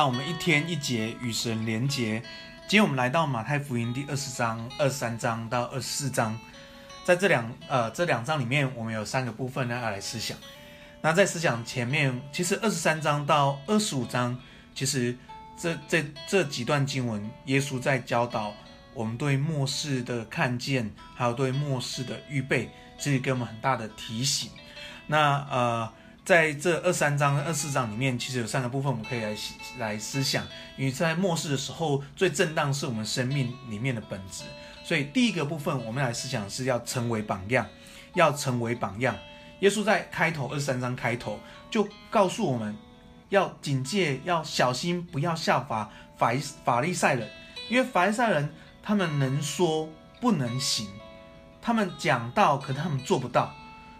那我们一天一节与神连结。今天我们来到马太福音第二十章、二十三章到二十四章，在这两呃这两章里面，我们有三个部分呢要来思想。那在思想前面，其实二十三章到二十五章，其实这这这几段经文，耶稣在教导我们对末世的看见，还有对末世的预备，这是给我们很大的提醒。那呃。在这二三章、二四章里面，其实有三个部分我们可以来来思想。因为在末世的时候，最震荡是我们生命里面的本质。所以第一个部分，我们来思想是要成为榜样，要成为榜样。耶稣在开头二三章开头就告诉我们要警戒，要小心，不要效法法法利赛人，因为法利赛人他们能说不能行，他们讲道，可他们做不到。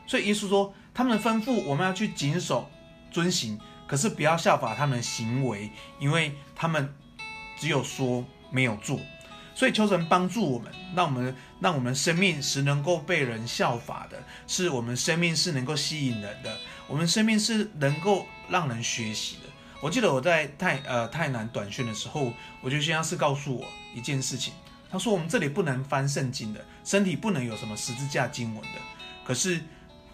所以耶稣说。他们的吩咐我们要去谨守遵行，可是不要效法他们的行为，因为他们只有说没有做。所以求神帮助我们，让我们让我们生命是能够被人效法的，是我们生命是能够吸引人的，我们生命是能够让人学习的。我记得我在泰呃泰南短宣的时候，我就先生是告诉我一件事情，他说我们这里不能翻圣经的，身体不能有什么十字架经文的，可是。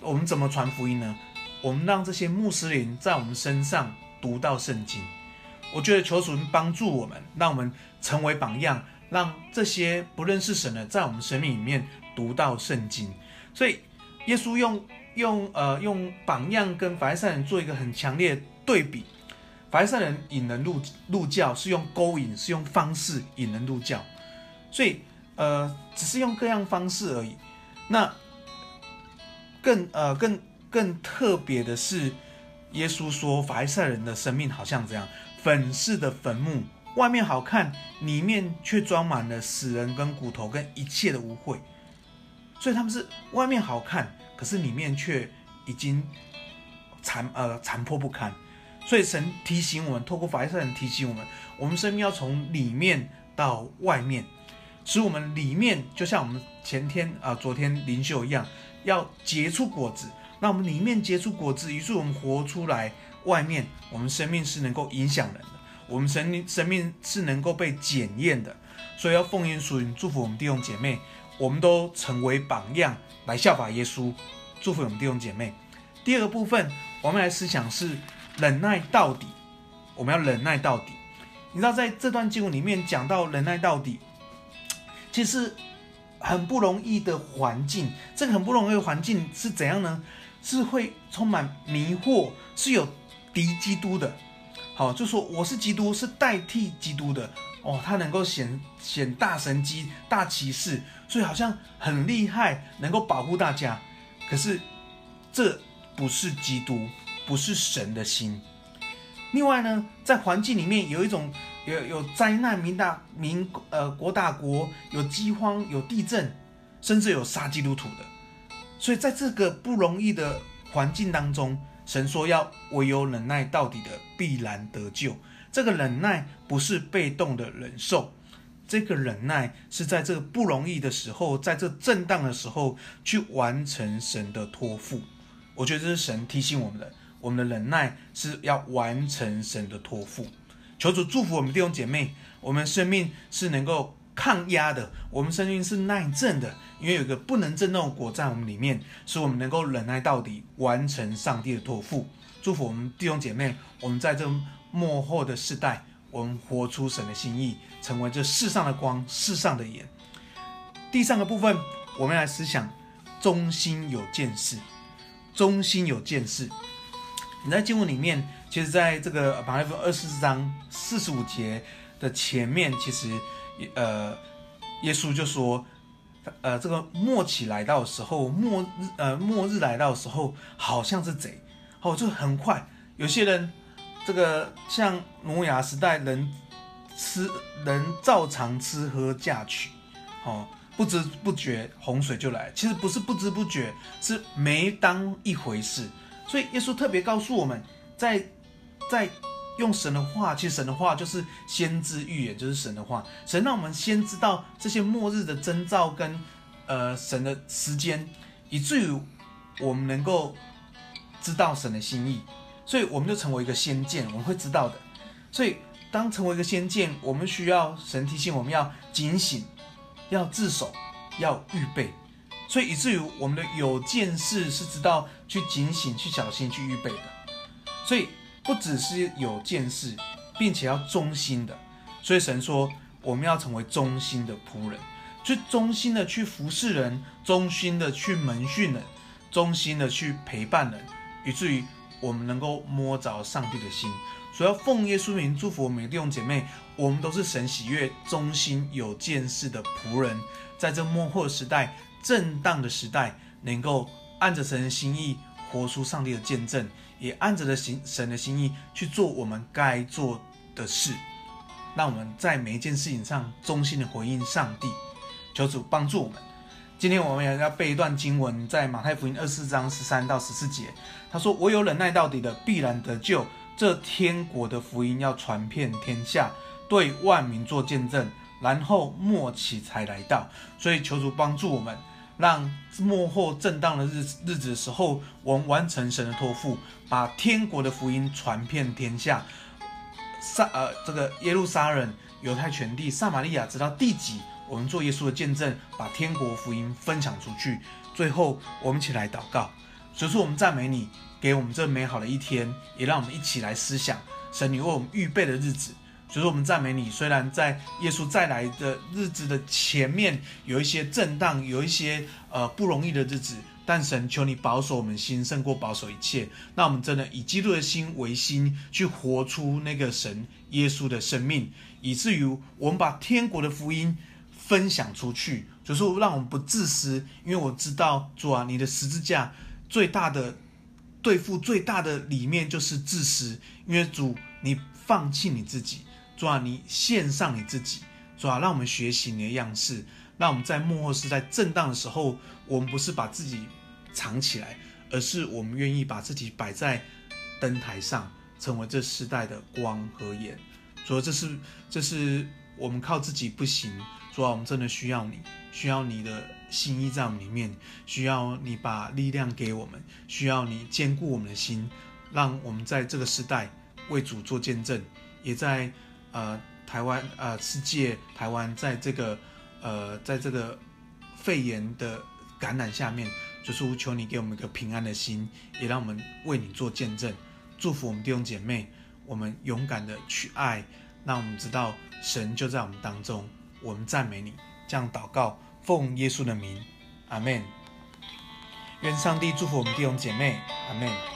我们怎么传福音呢？我们让这些穆斯林在我们身上读到圣经。我觉得求主帮助我们，让我们成为榜样，让这些不认识神的在我们生命里面读到圣经。所以耶稣用用呃用榜样跟法利赛人做一个很强烈的对比。法利赛人引人入入教是用勾引，是用方式引人入教，所以呃只是用各样方式而已。那。更呃更更特别的是，耶稣说法利赛人的生命好像这样，粉饰的坟墓，外面好看，里面却装满了死人跟骨头跟一切的污秽。所以他们是外面好看，可是里面却已经残呃残破不堪。所以神提醒我们，透过法利赛人提醒我们，我们生命要从里面到外面，使我们里面就像我们前天啊、昨天灵修一样。要结出果子，那我们里面结出果子，于是我们活出来，外面我们生命是能够影响人的，我们生命生命是能够被检验的，所以要奉耶稣祝福我们弟兄姐妹，我们都成为榜样来效法耶稣，祝福我们弟兄姐妹。第二个部分，我们来思想是忍耐到底，我们要忍耐到底。你知道在这段经文里面讲到忍耐到底，其实。很不容易的环境，这个很不容易的环境是怎样呢？是会充满迷惑，是有敌基督的。好，就说我是基督，是代替基督的哦，他能够显显大神迹、大奇事，所以好像很厉害，能够保护大家。可是这不是基督，不是神的心。另外呢，在环境里面有一种。有有灾难，民大民呃国大国，有饥荒，有地震，甚至有杀基督徒的。所以在这个不容易的环境当中，神说要唯有忍耐到底的必然得救。这个忍耐不是被动的忍受，这个忍耐是在这个不容易的时候，在这震荡的时候去完成神的托付。我觉得这是神提醒我们的，我们的忍耐是要完成神的托付。求主祝福我们弟兄姐妹，我们生命是能够抗压的，我们生命是耐震的，因为有个不能震动的果在我们里面，使我们能够忍耐到底，完成上帝的托付。祝福我们弟兄姐妹，我们在这末后的世代，我们活出神的心意，成为这世上的光，世上的盐。第三个部分，我们来思想，忠心有见识，忠心有见识。你在经文里面。其实，在这个马太福音二十四章四十五节的前面，其实，呃，耶稣就说，呃，这个末期来到的时候，末日，呃，末日来到的时候，好像是贼，哦，就很快，有些人，这个像挪亚时代，人吃人照常吃喝嫁娶，哦，不知不觉洪水就来，其实不是不知不觉，是没当一回事，所以耶稣特别告诉我们，在在用神的话，其实神的话就是先知预言，就是神的话。神让我们先知道这些末日的征兆跟呃神的时间，以至于我们能够知道神的心意，所以我们就成为一个先见，我们会知道的。所以当成为一个先见，我们需要神提醒我们要警醒，要自守，要预备。所以以至于我们的有见识是知道去警醒、去小心、去预备的。所以不只是有见识，并且要忠心的。所以神说，我们要成为忠心的仆人，去忠心的去服侍人，忠心的去门训人，忠心的去陪伴人，以至于我们能够摸着上帝的心。所以要奉耶稣名祝福我们弟兄姐妹，我们都是神喜悦、忠心、有见识的仆人，在这末后时代。震荡的时代，能够按着神的心意活出上帝的见证，也按着的行神的心意去做我们该做的事。让我们在每一件事情上忠心的回应上帝，求主帮助我们。今天我们也要背一段经文，在马太福音二十四章十三到十四节，他说：“唯有忍耐到底的，必然得救。这天国的福音要传遍天下，对万民做见证，然后末期才来到。”所以求主帮助我们。让末后震荡的日日子的时候，我们完成神的托付，把天国的福音传遍天下。撒呃，这个耶路撒冷、犹太全地、撒玛利亚，直到地极，我们做耶稣的见证，把天国福音分享出去。最后，我们一起来祷告，所以说我们赞美你，给我们这美好的一天，也让我们一起来思想神你为我们预备的日子。所以说，我们赞美你。虽然在耶稣再来的日子的前面有一些震荡，有一些呃不容易的日子，但神求你保守我们心，胜过保守一切。那我们真的以基督的心为心，去活出那个神耶稣的生命，以至于我们把天国的福音分享出去。就是让我们不自私，因为我知道主啊，你的十字架最大的对付最大的里面就是自私，因为主你放弃你自己。主啊，你献上你自己，主啊，让我们学习你的样式，让我们在幕后世代震荡的时候，我们不是把自己藏起来，而是我们愿意把自己摆在灯台上，成为这世代的光和盐。主啊，这是这是我们靠自己不行，主啊，我们真的需要你，需要你的心意在我们里面，需要你把力量给我们，需要你坚固我们的心，让我们在这个时代为主做见证，也在。呃，台湾呃，世界台湾在这个呃，在这个肺炎的感染下面，就是求你给我们一个平安的心，也让我们为你做见证，祝福我们弟兄姐妹，我们勇敢的去爱，让我们知道神就在我们当中，我们赞美你，这样祷告，奉耶稣的名，阿门。愿上帝祝福我们弟兄姐妹，阿门。